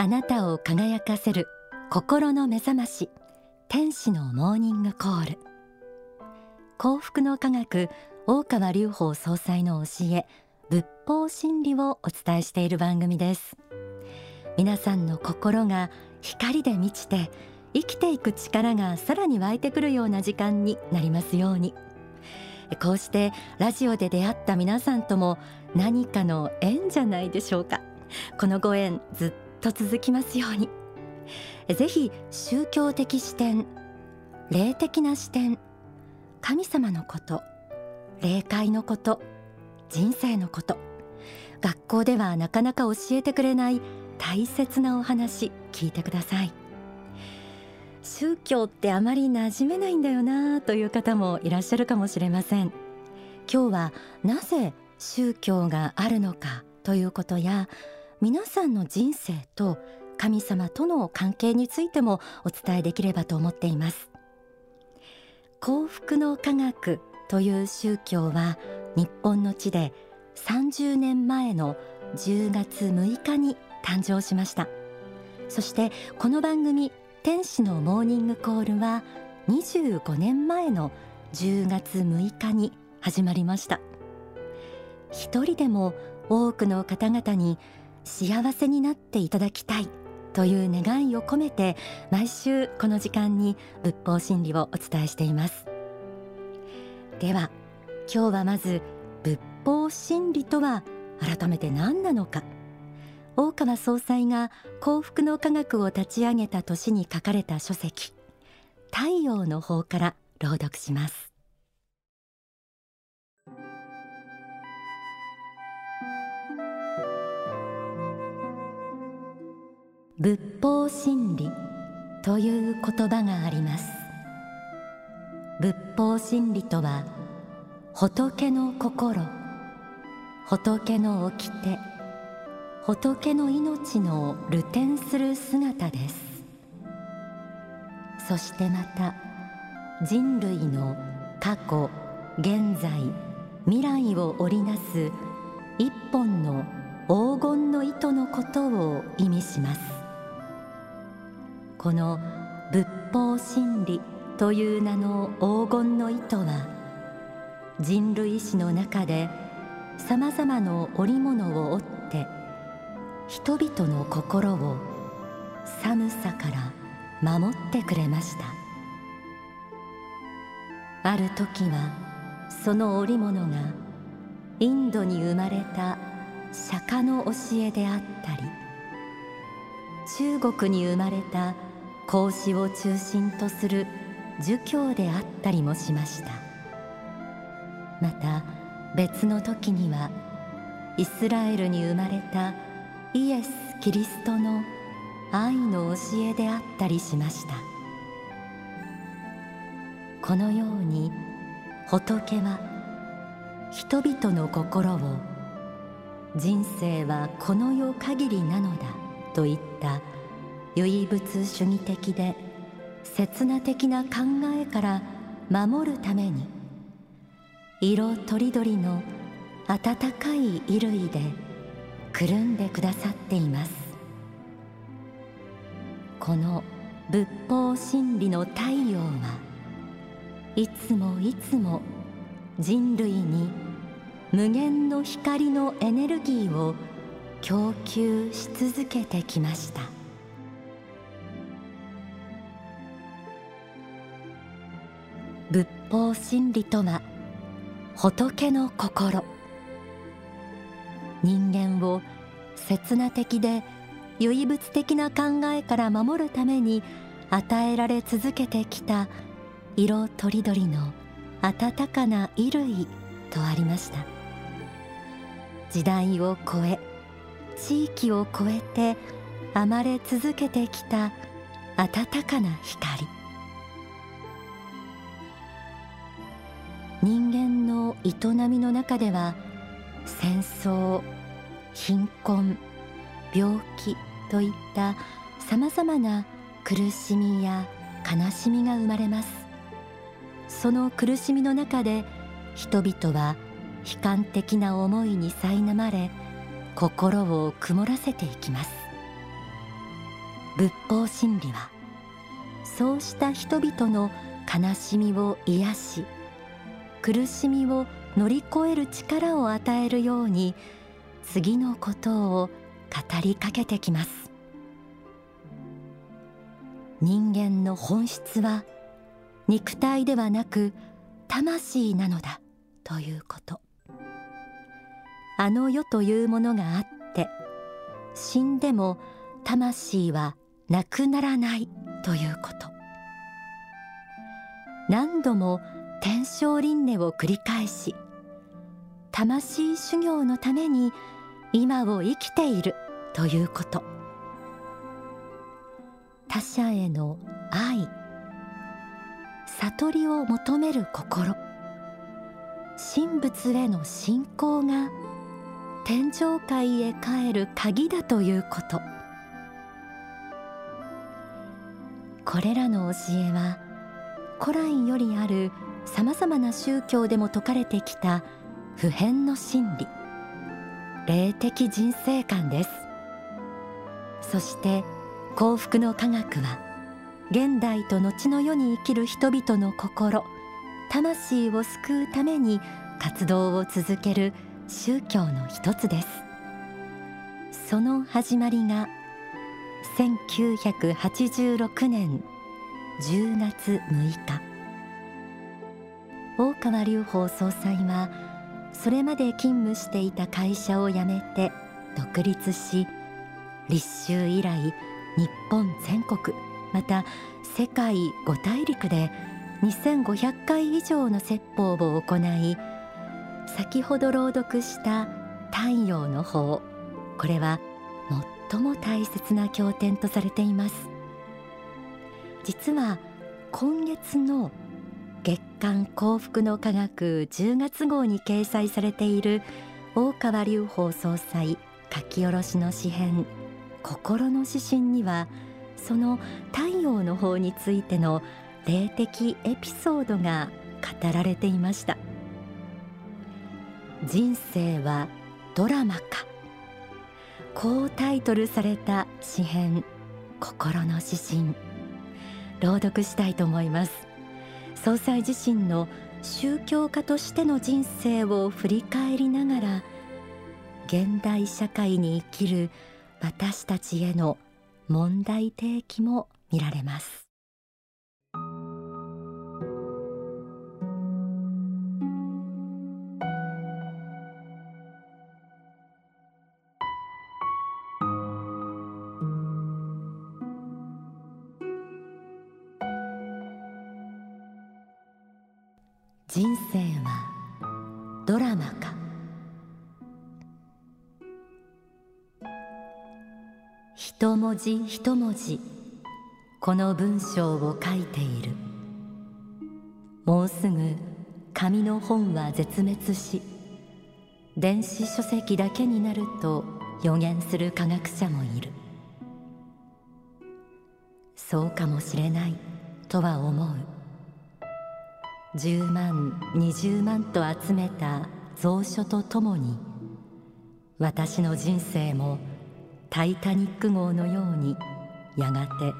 あなたを輝かせる心の目覚まし天使のモーニングコール。幸福の科学大川隆法総裁の教え仏法真理をお伝えしている番組です。皆さんの心が光で満ちて生きていく力がさらに湧いてくるような時間になりますように。こうしてラジオで出会った皆さんとも何かの縁じゃないでしょうか。このご縁ずっと続きますように。ぜひ宗教的視点霊的な視点神様のこと霊界のこと人生のこと学校ではなかなか教えてくれない大切なお話聞いてください。宗教ってあまり馴染めないんだよなという方もいらっしゃるかもしれません。今日はなぜ宗教があるのかということや皆さんの人生と神様との関係についてもお伝えできればと思っています。幸福の科学という宗教は日本の地で30年前の10月6日に誕生しました。そしてこの番組天使のモーニングコールは25年前の10月6日に始まりました。一人でも多くの方々に幸せになっていただきたいという願いを込めて毎週この時間に仏法真理をお伝えしています。では今日はまず仏法真理とは改めて何なのか。大川総裁が幸福の科学を立ち上げた年に書かれた書籍太陽の方から朗読します。仏法真理という言葉があります。仏法真理とは仏の心仏の掟仏の命の流転する姿です。そしてまた人類の過去現在未来を織りなす一本の黄金の糸のことを意味します。この仏法真理という名の黄金の糸は人類史の中でさまざまな織物を織って人々の心を寒さから守ってくれました。ある時はその織物がインドに生まれた釈迦の教えであったり中国に生まれた孔子を中心とする儒教であったりもしました。また別の時にはイスラエルに生まれたイエス・キリストの愛の教えであったりしました。このように仏は人々の心を人生はこの世限りなのだといった唯物主義的で刹那的な考えから守るために色とりどりの暖かい衣類でくるんでくださっています。この仏法真理の太陽はいつもいつも人類に無限の光のエネルギーを供給し続けてきました。仏法真理とは仏の心。人間を刹那的で唯物的な考えから守るために与えられ続けてきた色とりどりの温かな衣類とありました。時代を超え地域を超えて甘れ続けてきた温かな光。人間の営みの中では戦争貧困病気といったさまざまな苦しみや悲しみが生まれます。その苦しみの中で人々は悲観的な思いに苛まれ心を曇らせていきます。仏法真理はそうした人々の悲しみを癒し苦しみを乗り越える力を与えるように次のことを語りかけてきます。人間の本質は肉体ではなく魂なのだということ。あの世というものがあって死んでも魂はなくならないということ。何度も天正輪廻を繰り返し魂修行のために今を生きているということ。他者への愛悟りを求める心神仏への信仰が天上界へ帰る鍵だということ。これらの教えは古来よりあるさまざまな宗教でも説かれてきた普遍の真理。霊的人生観です。そして幸福の科学は現代と後の世に生きる人々の心魂を救うために活動を続ける宗教の一つです。その始まりが1986年10月6日。大川隆法総裁はそれまで勤務していた会社を辞めて独立し立秋以来日本全国また世界5大陸で2500回以上の説法を行い先ほど朗読した太陽の法これは最も大切な経典とされています。実は今月の月刊幸福の科学10月号に掲載されている大川隆法総裁書き下ろしの詩編心の指針にはその太陽の方についての霊的エピソードが語られていました。人生はドラマか。こうタイトルされた詩編心の指針。朗読したいと思います。総裁自身の宗教家としての人生を振り返りながら現代社会に生きる私たちへの問題提起も見られます。一文字一文字。この文章を書いている。もうすぐ紙の本は絶滅し電子書籍だけになると予言する科学者もいる。そうかもしれないとは思う。10万20万と集めた蔵書とともに私の人生もタイタニック号のようにやがて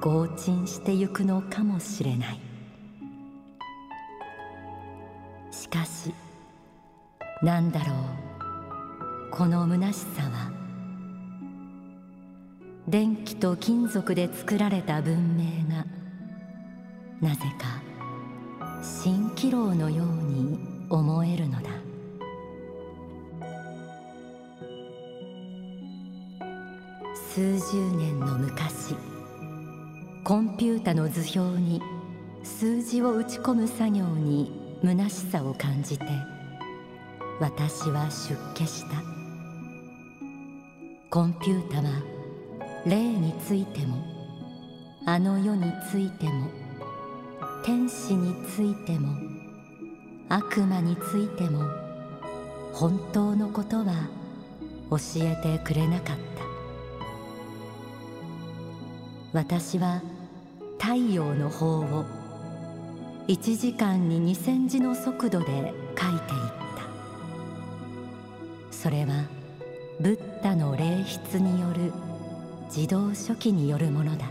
強沈してゆくのかもしれない。しかし何だろうこの虚しさは電気と金属で作られた文明がなぜか蜃気楼のように思えるのだ。数十年の昔コンピュータの図表に数字を打ち込む作業に虚しさを感じて私は出家した。コンピュータは霊についてもあの世についても天使についても悪魔についても本当のことは教えてくれなかった。私は太陽の方を1時間に2,000字の速度で書いていった。それはブッダの霊筆による自動書記によるものだっ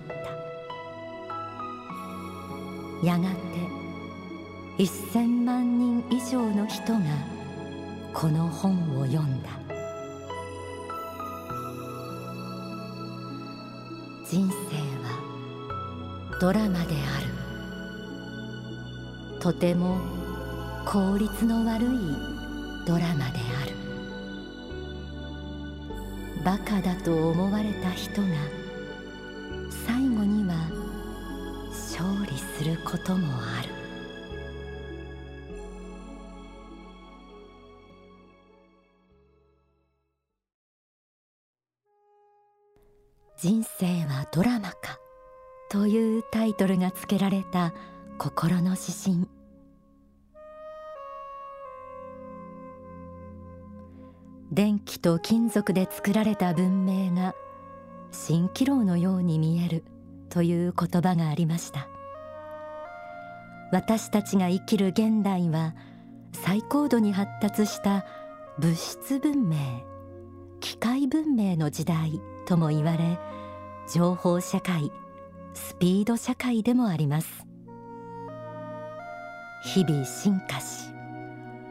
た。やがて1000万人以上の人がこの本を読んだ。人生ドラマである。とても効率の悪いドラマである。バカだと思われた人が最後には勝利することもある。人生はドラマか。というタイトルが付けられた心の指針。電気と金属で作られた文明が蜃気楼のように見えるという言葉がありました。私たちが生きる現代は最高度に発達した物質文明機械文明の時代とも言われ情報社会スピード社会でもあります。日々進化し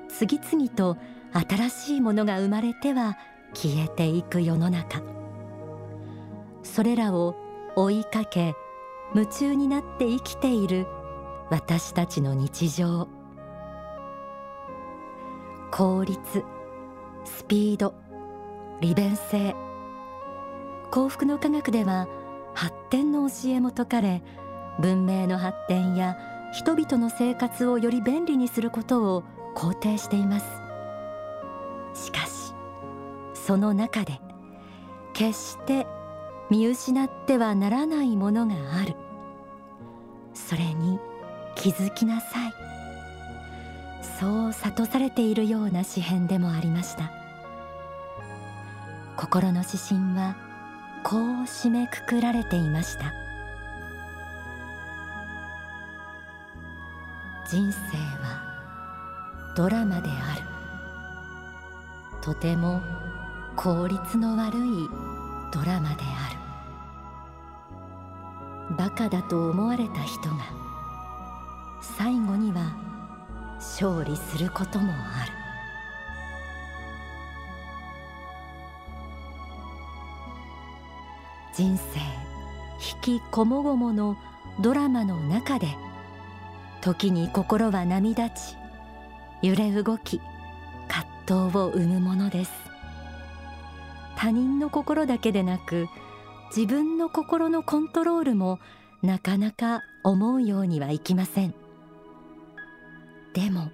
次々と新しいものが生まれては消えていく世の中。それらを追いかけ夢中になって生きている私たちの日常。効率スピード利便性。幸福の科学では発展の教えも説かれ文明の発展や人々の生活をより便利にすることを肯定しています。しかしその中で決して見失ってはならないものがある。それに気づきなさい。そう諭されているような詩編でもありました。心の指針はこう締めくくられていました。人生はドラマである。とても効率の悪いドラマである。バカだと思われた人が最後には勝利することもある。人生引きこもごものドラマの中で時に心は波立ち揺れ動き葛藤を生むものです。他人の心だけでなく自分の心のコントロールもなかなか思うようにはいきません。でも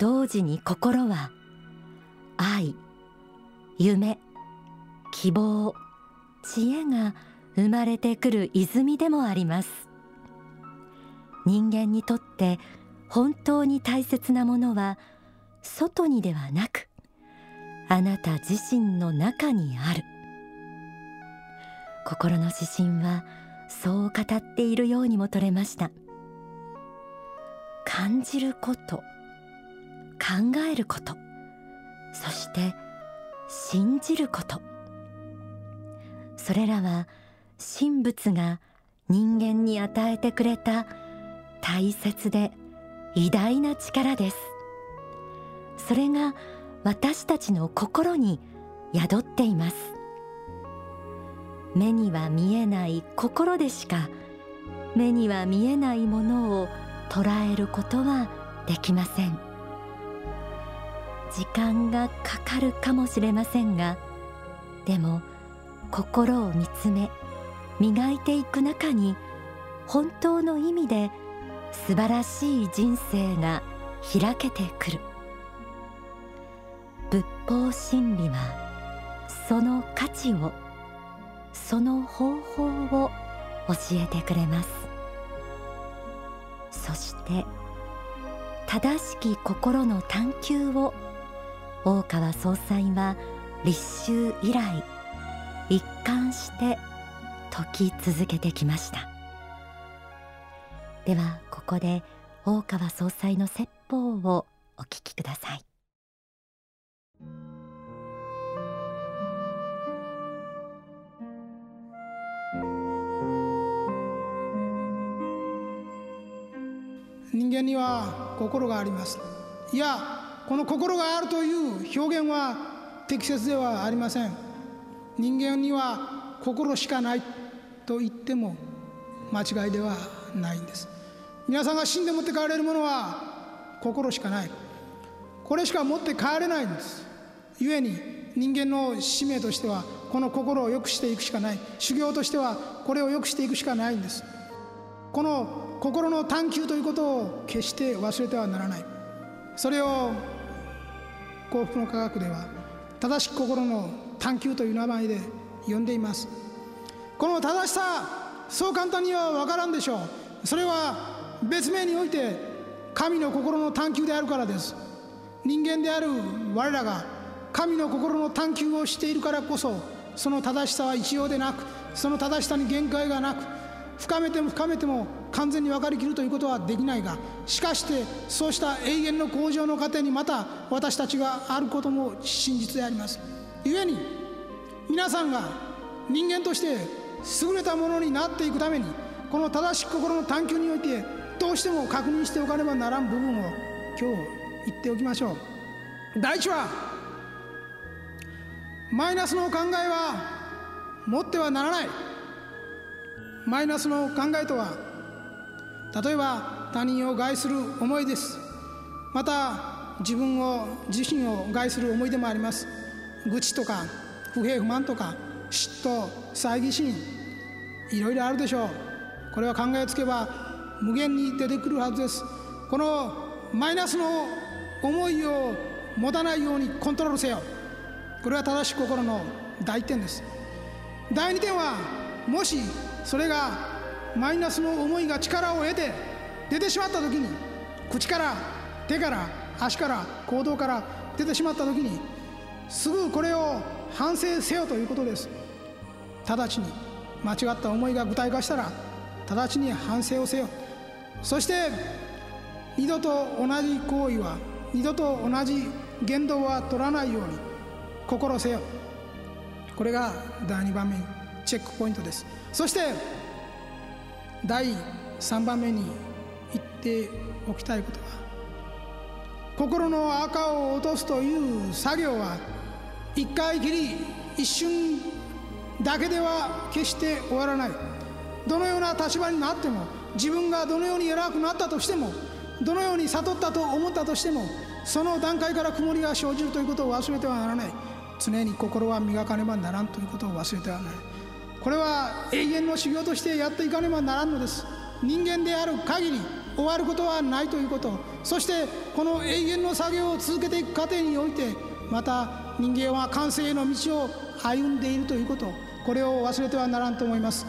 同時に心は愛夢希望知恵が生まれてくる泉でもあります。人間にとって本当に大切なものは外にではなくあなた自身の中にある。心の指針はそう語っているようにも取れました。感じること考えることそして信じること。それらは神仏が人間に与えてくれた大切で偉大な力です。それが私たちの心に宿っています。目には見えない心でしか目には見えないものを捉えることはできません。時間がかかるかもしれませんがでも心を見つめ磨いていく中に本当の意味で素晴らしい人生が開けてくる。仏法真理はその価値をその方法を教えてくれます。そして正しき心の探求を大川総裁は立秋以来一貫して解き続けてきました。ではここで大川総裁の説法をお聞きください。人間には心があります。いやこの心があるという表現は適切ではありません。人間には心しかないと言っても間違いではないんです。皆さんが死んで持って帰れるものは心しかない。これしか持って帰れないんです。故に人間の使命としてはこの心を良くしていくしかない。修行としてはこれを良くしていくしかないんです。この心の探求ということを決して忘れてはならない。それを幸福の科学では正しき心の探求という名前で呼んでいます。この正しさそう簡単には分からんでしょう。それは別名において神の心の探求であるからです。人間である我らが神の心の探求をしているからこそその正しさは一様でなくその正しさに限界がなく深めても深めても完全に分かりきるということはできないがしかしてそうした永遠の向上の過程にまた私たちがあることも真実であります。故に皆さんが人間として優れたものになっていくためにこの正しき心の探求においてどうしても確認しておかねばならん部分を今日言っておきましょう。第一はマイナスの考えは持ってはならない。マイナスの考えとは例えば他人を害する思いです。また自分を自身を害する思いでもあります。愚痴とか不平不満とか嫉妬猜疑心いろいろあるでしょう。これは考えつけば無限に出てくるはずです。このマイナスの思いを持たないようにコントロールせよ。これは正しい心の第一点です。第二点はもしそれがマイナスの思いが力を得て出てしまった時に口から手から足から行動から出てしまった時にすぐこれを反省せよということです。直ちに間違った思いが具体化したら直ちに反省をせよ。そして二度と同じ行為は二度と同じ言動は取らないように心せよ。これが第2番目チェックポイントです。そして第3番目に言っておきたいことは心の赤を落とすという作業は一回きり一瞬だけでは決して終わらない。どのような立場になっても自分がどのように偉くなったとしてもどのように悟ったと思ったとしてもその段階から曇りが生じるということを忘れてはならない。常に心は磨かねばならんということを忘れてはならない。これは永遠の修行としてやっていかねばならんのです。人間である限り終わることはないということ。そしてこの永遠の作業を続けていく過程においてまた人間は完成の道を歩んでいるということこれを忘れてはならんと思います。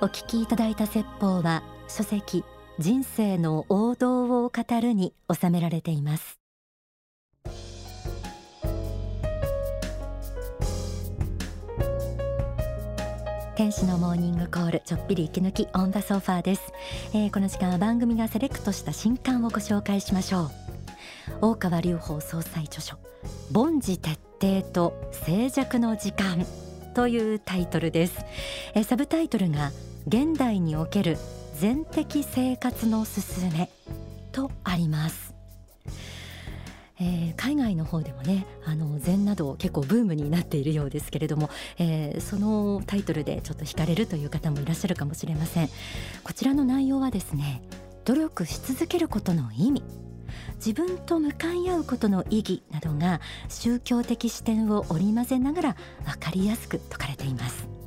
お聞きいただいた説法は書籍人生の王道を語るに収められています。天使のモーニングコールちょっぴり息抜きオンダソファーです、えー、この時間は番組がセレクトした新刊をご紹介しましょう。大川隆法総裁著書凡事徹底と静寂の時間というタイトルです、えー、サブタイトルが現代における全的生活のすすめとあります、えー、海外の方でもねあの禅など結構ブームになっているようですけれども、えー、そのタイトルでちょっと惹かれるという方もいらっしゃるかもしれません。こちらの内容はですね努力し続けることの意味自分と向かい合うことの意義などが宗教的視点を織り交ぜながら分かりやすく説かれています。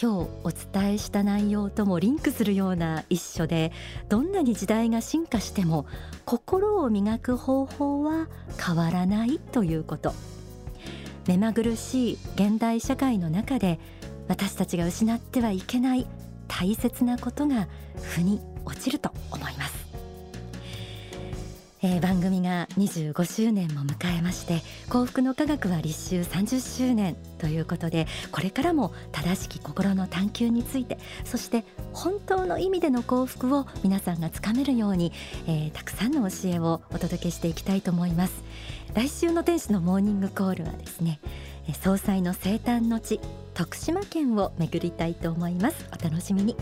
今日お伝えした内容ともリンクするような一緒でどんなに時代が進化しても心を磨く方法は変わらないということ。目まぐるしい現代社会の中で私たちが失ってはいけない大切なことが腑に落ちると思います。えー、番組が25周年も迎えまして幸福の科学は立秋30周年ということでこれからも正しき心の探求についてそして本当の意味での幸福を皆さんがつかめるように、えー、たくさんの教えをお届けしていきたいと思います。来週の天使のモーニングコールはですね総裁の生誕の地徳島県を巡りたいと思います。お楽しみに。